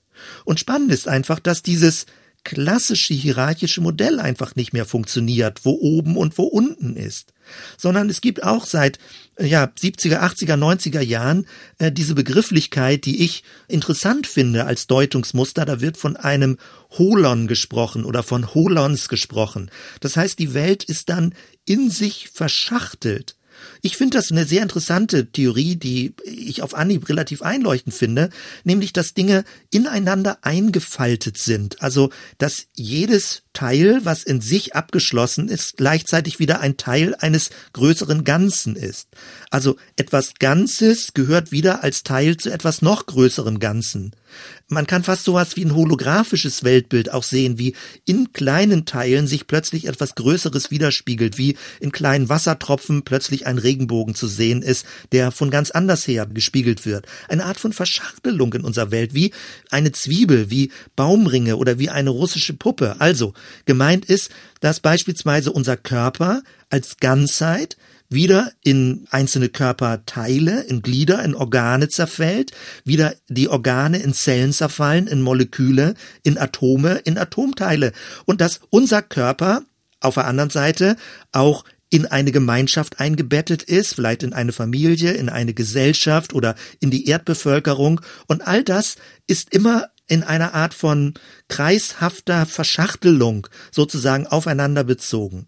Und spannend ist einfach, dass dieses klassische hierarchische Modell einfach nicht mehr funktioniert, wo oben und wo unten ist, sondern es gibt auch seit ja 70er, 80er, 90er Jahren äh, diese Begrifflichkeit, die ich interessant finde als Deutungsmuster, da wird von einem Holon gesprochen oder von Holons gesprochen. Das heißt, die Welt ist dann in sich verschachtelt. Ich finde das eine sehr interessante Theorie, die ich auf Anhieb relativ einleuchtend finde, nämlich dass Dinge ineinander eingefaltet sind. Also, dass jedes Teil, was in sich abgeschlossen ist, gleichzeitig wieder ein Teil eines größeren Ganzen ist. Also etwas Ganzes gehört wieder als Teil zu etwas noch größerem Ganzen. Man kann fast sowas wie ein holographisches Weltbild auch sehen, wie in kleinen Teilen sich plötzlich etwas Größeres widerspiegelt, wie in kleinen Wassertropfen plötzlich ein Regenbogen zu sehen ist, der von ganz anders her gespiegelt wird. Eine Art von Verschachtelung in unserer Welt, wie eine Zwiebel, wie Baumringe oder wie eine russische Puppe. Also, gemeint ist, dass beispielsweise unser Körper als Ganzheit wieder in einzelne Körperteile, in Glieder, in Organe zerfällt, wieder die Organe in Zellen zerfallen, in Moleküle, in Atome, in Atomteile. Und dass unser Körper auf der anderen Seite auch in eine Gemeinschaft eingebettet ist, vielleicht in eine Familie, in eine Gesellschaft oder in die Erdbevölkerung. Und all das ist immer in einer Art von kreishafter Verschachtelung sozusagen aufeinander bezogen.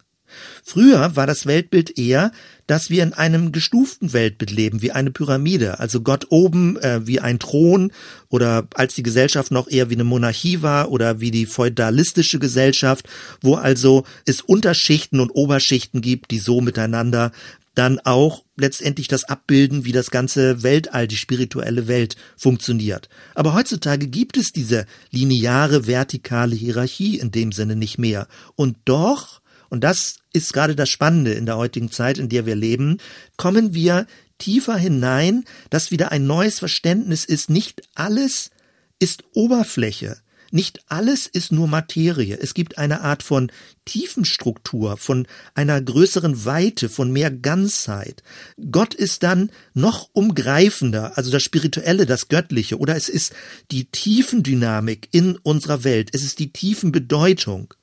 Früher war das Weltbild eher, dass wir in einem gestuften Weltbild leben, wie eine Pyramide, also Gott oben äh, wie ein Thron oder als die Gesellschaft noch eher wie eine Monarchie war oder wie die feudalistische Gesellschaft, wo also es Unterschichten und Oberschichten gibt, die so miteinander dann auch letztendlich das abbilden, wie das ganze Weltall, die spirituelle Welt funktioniert. Aber heutzutage gibt es diese lineare, vertikale Hierarchie in dem Sinne nicht mehr. Und doch und das ist gerade das Spannende in der heutigen Zeit, in der wir leben, kommen wir tiefer hinein, dass wieder ein neues Verständnis ist, nicht alles ist Oberfläche, nicht alles ist nur Materie. Es gibt eine Art von Tiefenstruktur, von einer größeren Weite, von mehr Ganzheit. Gott ist dann noch umgreifender, also das Spirituelle, das Göttliche, oder es ist die Tiefendynamik in unserer Welt, es ist die Tiefenbedeutung.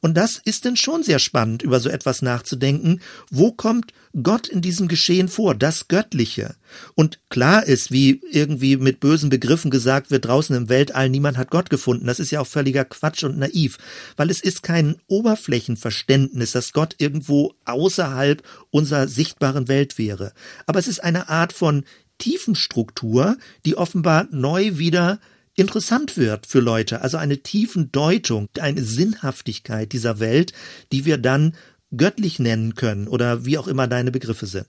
Und das ist denn schon sehr spannend, über so etwas nachzudenken. Wo kommt Gott in diesem Geschehen vor? Das Göttliche. Und klar ist, wie irgendwie mit bösen Begriffen gesagt wird, draußen im Weltall, niemand hat Gott gefunden. Das ist ja auch völliger Quatsch und naiv, weil es ist kein Oberflächenverständnis, dass Gott irgendwo außerhalb unserer sichtbaren Welt wäre. Aber es ist eine Art von Tiefenstruktur, die offenbar neu wieder interessant wird für Leute, also eine tiefen Deutung, eine Sinnhaftigkeit dieser Welt, die wir dann göttlich nennen können oder wie auch immer deine Begriffe sind.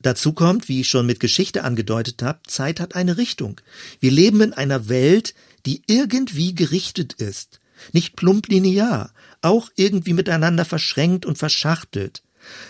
Dazu kommt, wie ich schon mit Geschichte angedeutet habe, Zeit hat eine Richtung. Wir leben in einer Welt, die irgendwie gerichtet ist, nicht plump linear, auch irgendwie miteinander verschränkt und verschachtelt.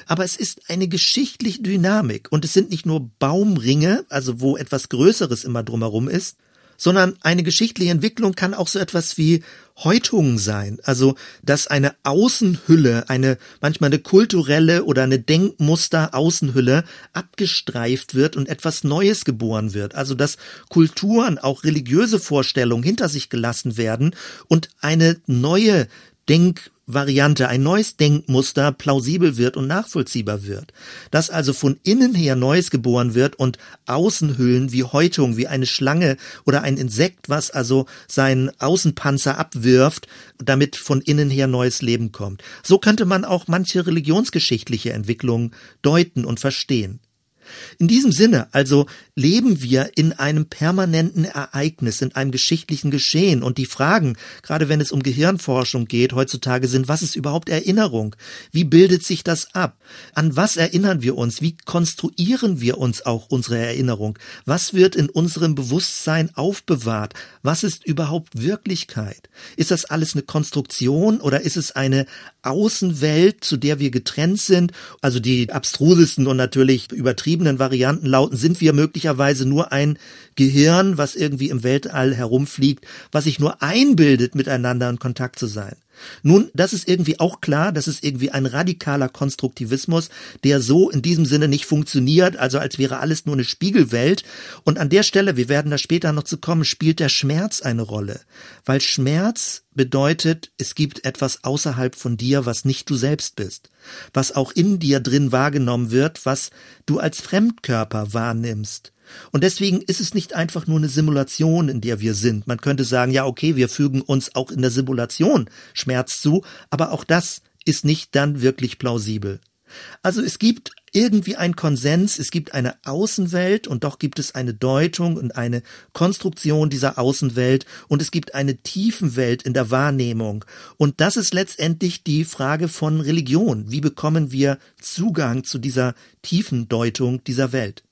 Aber es ist eine geschichtliche Dynamik und es sind nicht nur Baumringe, also wo etwas Größeres immer drumherum ist, sondern eine geschichtliche Entwicklung kann auch so etwas wie Häutungen sein, also dass eine Außenhülle, eine manchmal eine kulturelle oder eine Denkmuster Außenhülle abgestreift wird und etwas Neues geboren wird, also dass Kulturen, auch religiöse Vorstellungen hinter sich gelassen werden und eine neue Denk Variante, ein neues Denkmuster plausibel wird und nachvollziehbar wird. Dass also von innen her Neues geboren wird und Außenhüllen wie Häutung, wie eine Schlange oder ein Insekt, was also seinen Außenpanzer abwirft, damit von innen her neues Leben kommt. So könnte man auch manche religionsgeschichtliche Entwicklungen deuten und verstehen. In diesem Sinne also leben wir in einem permanenten Ereignis, in einem geschichtlichen Geschehen und die Fragen, gerade wenn es um Gehirnforschung geht, heutzutage sind, was ist überhaupt Erinnerung? Wie bildet sich das ab? An was erinnern wir uns? Wie konstruieren wir uns auch unsere Erinnerung? Was wird in unserem Bewusstsein aufbewahrt? Was ist überhaupt Wirklichkeit? Ist das alles eine Konstruktion oder ist es eine Außenwelt, zu der wir getrennt sind? Also die abstrusesten und natürlich übertrieben beschriebenen Varianten lauten, sind wir möglicherweise nur ein Gehirn, was irgendwie im Weltall herumfliegt, was sich nur einbildet, miteinander in Kontakt zu sein. Nun, das ist irgendwie auch klar, das ist irgendwie ein radikaler Konstruktivismus, der so in diesem Sinne nicht funktioniert, also als wäre alles nur eine Spiegelwelt. Und an der Stelle, wir werden da später noch zu kommen, spielt der Schmerz eine Rolle. Weil Schmerz bedeutet, es gibt etwas außerhalb von dir, was nicht du selbst bist, was auch in dir drin wahrgenommen wird, was du als Fremdkörper wahrnimmst. Und deswegen ist es nicht einfach nur eine Simulation, in der wir sind. Man könnte sagen, ja, okay, wir fügen uns auch in der Simulation Schmerz zu, aber auch das ist nicht dann wirklich plausibel. Also es gibt irgendwie ein Konsens, es gibt eine Außenwelt und doch gibt es eine Deutung und eine Konstruktion dieser Außenwelt und es gibt eine Tiefenwelt in der Wahrnehmung. Und das ist letztendlich die Frage von Religion. Wie bekommen wir Zugang zu dieser tiefen Deutung dieser Welt?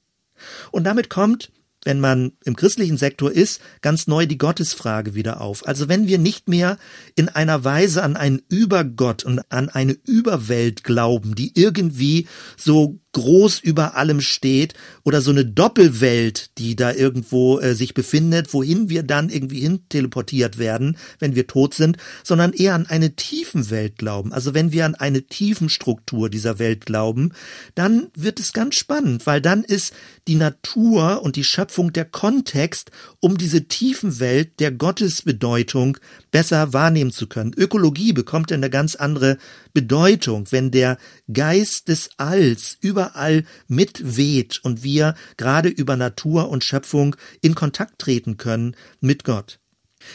Und damit kommt, wenn man im christlichen Sektor ist, ganz neu die Gottesfrage wieder auf. Also wenn wir nicht mehr in einer Weise an einen Übergott und an eine Überwelt glauben, die irgendwie so groß über allem steht oder so eine Doppelwelt, die da irgendwo äh, sich befindet, wohin wir dann irgendwie hin teleportiert werden, wenn wir tot sind, sondern eher an eine tiefen Welt glauben. Also wenn wir an eine tiefen Struktur dieser Welt glauben, dann wird es ganz spannend, weil dann ist die Natur und die Schöpfung der Kontext, um diese tiefen Welt der Gottesbedeutung besser wahrnehmen zu können. Ökologie bekommt eine ganz andere Bedeutung, wenn der Geist des Alls überall mitweht und wir gerade über Natur und Schöpfung in Kontakt treten können mit Gott.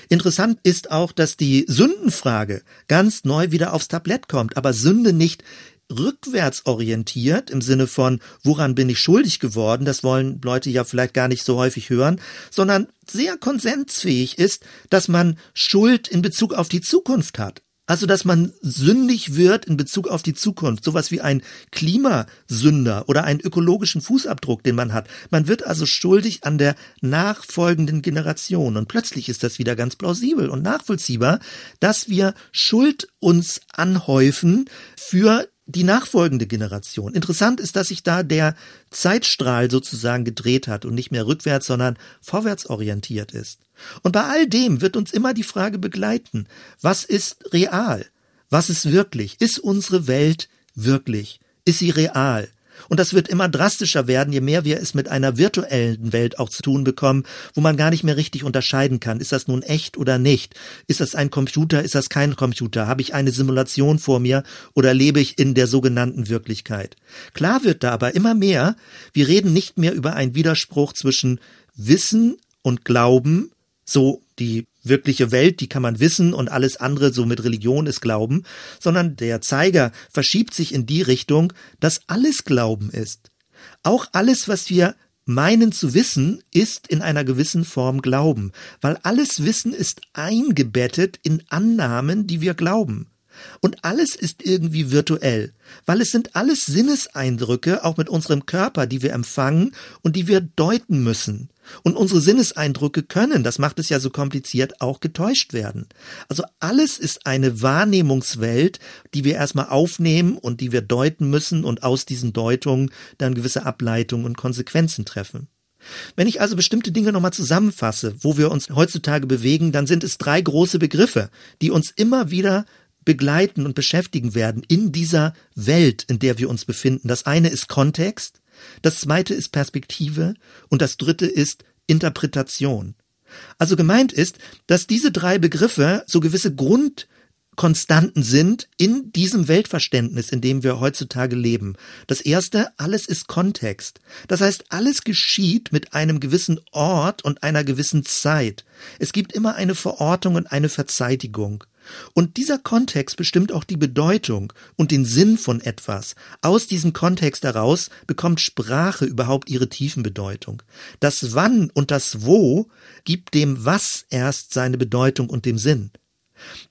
Interessant ist auch, dass die Sündenfrage ganz neu wieder aufs Tablett kommt, aber Sünde nicht rückwärts orientiert im Sinne von, woran bin ich schuldig geworden, das wollen Leute ja vielleicht gar nicht so häufig hören, sondern sehr konsensfähig ist, dass man Schuld in Bezug auf die Zukunft hat. Also, dass man sündig wird in Bezug auf die Zukunft. Sowas wie ein Klimasünder oder einen ökologischen Fußabdruck, den man hat. Man wird also schuldig an der nachfolgenden Generation. Und plötzlich ist das wieder ganz plausibel und nachvollziehbar, dass wir Schuld uns anhäufen für die nachfolgende Generation. Interessant ist, dass sich da der Zeitstrahl sozusagen gedreht hat und nicht mehr rückwärts, sondern vorwärts orientiert ist. Und bei all dem wird uns immer die Frage begleiten, was ist real? Was ist wirklich? Ist unsere Welt wirklich? Ist sie real? Und das wird immer drastischer werden, je mehr wir es mit einer virtuellen Welt auch zu tun bekommen, wo man gar nicht mehr richtig unterscheiden kann. Ist das nun echt oder nicht? Ist das ein Computer? Ist das kein Computer? Habe ich eine Simulation vor mir oder lebe ich in der sogenannten Wirklichkeit? Klar wird da aber immer mehr, wir reden nicht mehr über einen Widerspruch zwischen Wissen und Glauben, so die wirkliche Welt, die kann man wissen und alles andere so mit Religion ist Glauben, sondern der Zeiger verschiebt sich in die Richtung, dass alles Glauben ist. Auch alles, was wir meinen zu wissen, ist in einer gewissen Form Glauben, weil alles Wissen ist eingebettet in Annahmen, die wir glauben. Und alles ist irgendwie virtuell, weil es sind alles Sinneseindrücke, auch mit unserem Körper, die wir empfangen und die wir deuten müssen. Und unsere Sinneseindrücke können, das macht es ja so kompliziert, auch getäuscht werden. Also alles ist eine Wahrnehmungswelt, die wir erstmal aufnehmen und die wir deuten müssen und aus diesen Deutungen dann gewisse Ableitungen und Konsequenzen treffen. Wenn ich also bestimmte Dinge nochmal zusammenfasse, wo wir uns heutzutage bewegen, dann sind es drei große Begriffe, die uns immer wieder begleiten und beschäftigen werden in dieser Welt, in der wir uns befinden. Das eine ist Kontext, das zweite ist Perspektive und das dritte ist Interpretation. Also gemeint ist, dass diese drei Begriffe so gewisse Grundkonstanten sind in diesem Weltverständnis, in dem wir heutzutage leben. Das erste, alles ist Kontext. Das heißt, alles geschieht mit einem gewissen Ort und einer gewissen Zeit. Es gibt immer eine Verortung und eine Verzeitigung. Und dieser Kontext bestimmt auch die Bedeutung und den Sinn von etwas. Aus diesem Kontext heraus bekommt Sprache überhaupt ihre tiefen Bedeutung. Das Wann und das Wo gibt dem Was erst seine Bedeutung und dem Sinn.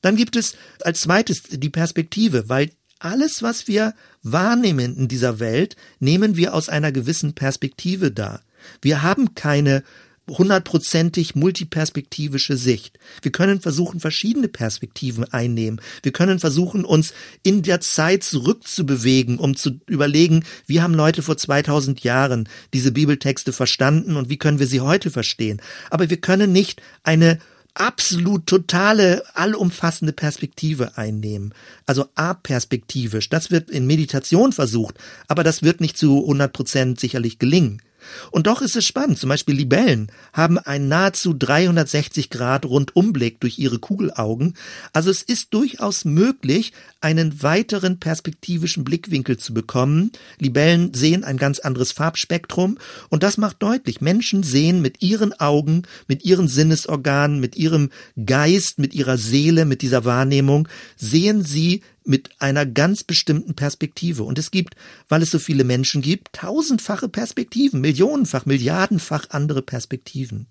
Dann gibt es als zweites die Perspektive, weil alles, was wir wahrnehmen in dieser Welt, nehmen wir aus einer gewissen Perspektive dar. Wir haben keine hundertprozentig multiperspektivische Sicht. Wir können versuchen, verschiedene Perspektiven einnehmen. Wir können versuchen, uns in der Zeit zurückzubewegen, um zu überlegen, wie haben Leute vor 2000 Jahren diese Bibeltexte verstanden und wie können wir sie heute verstehen. Aber wir können nicht eine absolut totale, allumfassende Perspektive einnehmen. Also aperspektivisch. Das wird in Meditation versucht, aber das wird nicht zu 100 Prozent sicherlich gelingen. Und doch ist es spannend. Zum Beispiel Libellen haben einen nahezu 360 Grad Rundumblick durch ihre Kugelaugen. Also es ist durchaus möglich, einen weiteren perspektivischen Blickwinkel zu bekommen. Libellen sehen ein ganz anderes Farbspektrum und das macht deutlich, Menschen sehen mit ihren Augen, mit ihren Sinnesorganen, mit ihrem Geist, mit ihrer Seele, mit dieser Wahrnehmung, sehen sie mit einer ganz bestimmten Perspektive. Und es gibt, weil es so viele Menschen gibt, tausendfache Perspektiven, millionenfach, milliardenfach andere Perspektiven.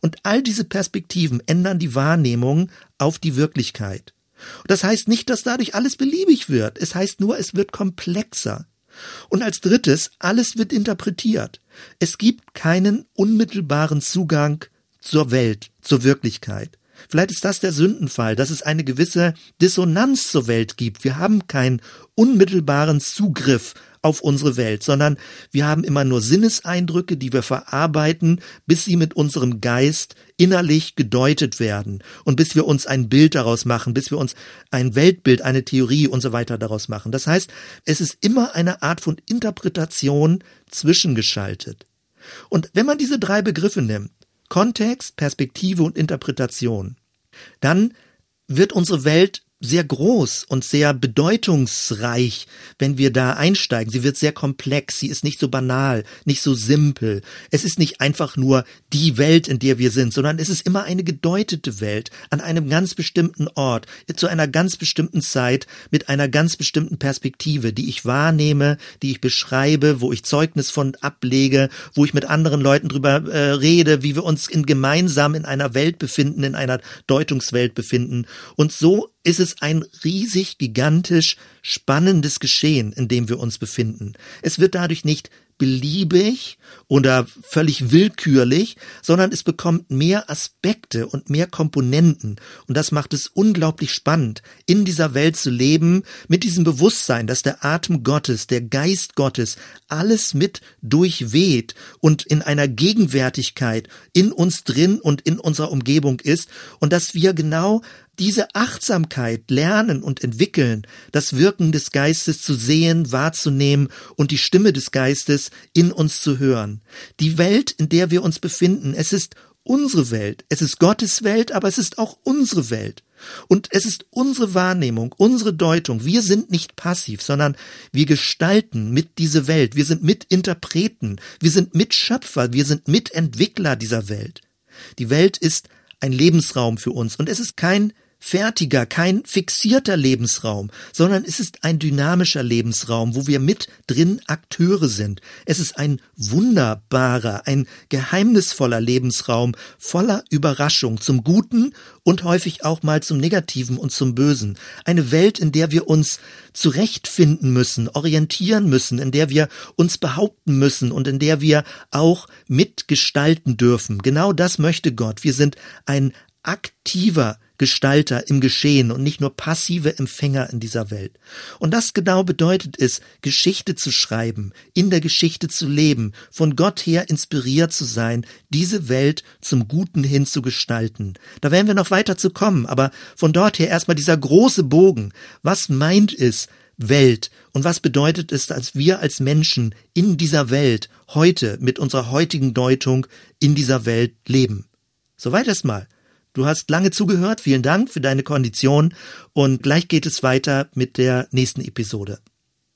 Und all diese Perspektiven ändern die Wahrnehmung auf die Wirklichkeit. Und das heißt nicht, dass dadurch alles beliebig wird. Es heißt nur, es wird komplexer. Und als drittes, alles wird interpretiert. Es gibt keinen unmittelbaren Zugang zur Welt, zur Wirklichkeit. Vielleicht ist das der Sündenfall, dass es eine gewisse Dissonanz zur Welt gibt. Wir haben keinen unmittelbaren Zugriff auf unsere Welt, sondern wir haben immer nur Sinneseindrücke, die wir verarbeiten, bis sie mit unserem Geist innerlich gedeutet werden und bis wir uns ein Bild daraus machen, bis wir uns ein Weltbild, eine Theorie und so weiter daraus machen. Das heißt, es ist immer eine Art von Interpretation zwischengeschaltet. Und wenn man diese drei Begriffe nimmt, Kontext, Perspektive und Interpretation, dann wird unsere Welt sehr groß und sehr bedeutungsreich, wenn wir da einsteigen. Sie wird sehr komplex, sie ist nicht so banal, nicht so simpel. Es ist nicht einfach nur die Welt, in der wir sind, sondern es ist immer eine gedeutete Welt an einem ganz bestimmten Ort, zu einer ganz bestimmten Zeit, mit einer ganz bestimmten Perspektive, die ich wahrnehme, die ich beschreibe, wo ich Zeugnis von ablege, wo ich mit anderen Leuten drüber äh, rede, wie wir uns in gemeinsam in einer Welt befinden, in einer Deutungswelt befinden. Und so ist es ein riesig, gigantisch, spannendes Geschehen, in dem wir uns befinden. Es wird dadurch nicht beliebig oder völlig willkürlich, sondern es bekommt mehr Aspekte und mehr Komponenten. Und das macht es unglaublich spannend, in dieser Welt zu leben, mit diesem Bewusstsein, dass der Atem Gottes, der Geist Gottes alles mit durchweht und in einer Gegenwärtigkeit in uns drin und in unserer Umgebung ist und dass wir genau diese Achtsamkeit lernen und entwickeln, das Wirken des Geistes zu sehen, wahrzunehmen und die Stimme des Geistes in uns zu hören. Die Welt, in der wir uns befinden, es ist unsere Welt, es ist Gottes Welt, aber es ist auch unsere Welt. Und es ist unsere Wahrnehmung, unsere Deutung. Wir sind nicht passiv, sondern wir gestalten mit diese Welt. Wir sind Mitinterpreten. Wir sind Mitschöpfer. Wir sind Mitentwickler dieser Welt. Die Welt ist ein Lebensraum für uns und es ist kein fertiger, kein fixierter Lebensraum, sondern es ist ein dynamischer Lebensraum, wo wir mit drin Akteure sind. Es ist ein wunderbarer, ein geheimnisvoller Lebensraum voller Überraschung zum Guten und häufig auch mal zum Negativen und zum Bösen. Eine Welt, in der wir uns zurechtfinden müssen, orientieren müssen, in der wir uns behaupten müssen und in der wir auch mitgestalten dürfen. Genau das möchte Gott. Wir sind ein aktiver Gestalter im Geschehen und nicht nur passive Empfänger in dieser Welt. Und das genau bedeutet es, Geschichte zu schreiben, in der Geschichte zu leben, von Gott her inspiriert zu sein, diese Welt zum Guten hin zu gestalten. Da werden wir noch weiter zu kommen, aber von dort her erstmal dieser große Bogen. Was meint es, Welt und was bedeutet es, als wir als Menschen in dieser Welt heute mit unserer heutigen Deutung in dieser Welt leben? Soweit erstmal. Du hast lange zugehört. Vielen Dank für deine Kondition. Und gleich geht es weiter mit der nächsten Episode.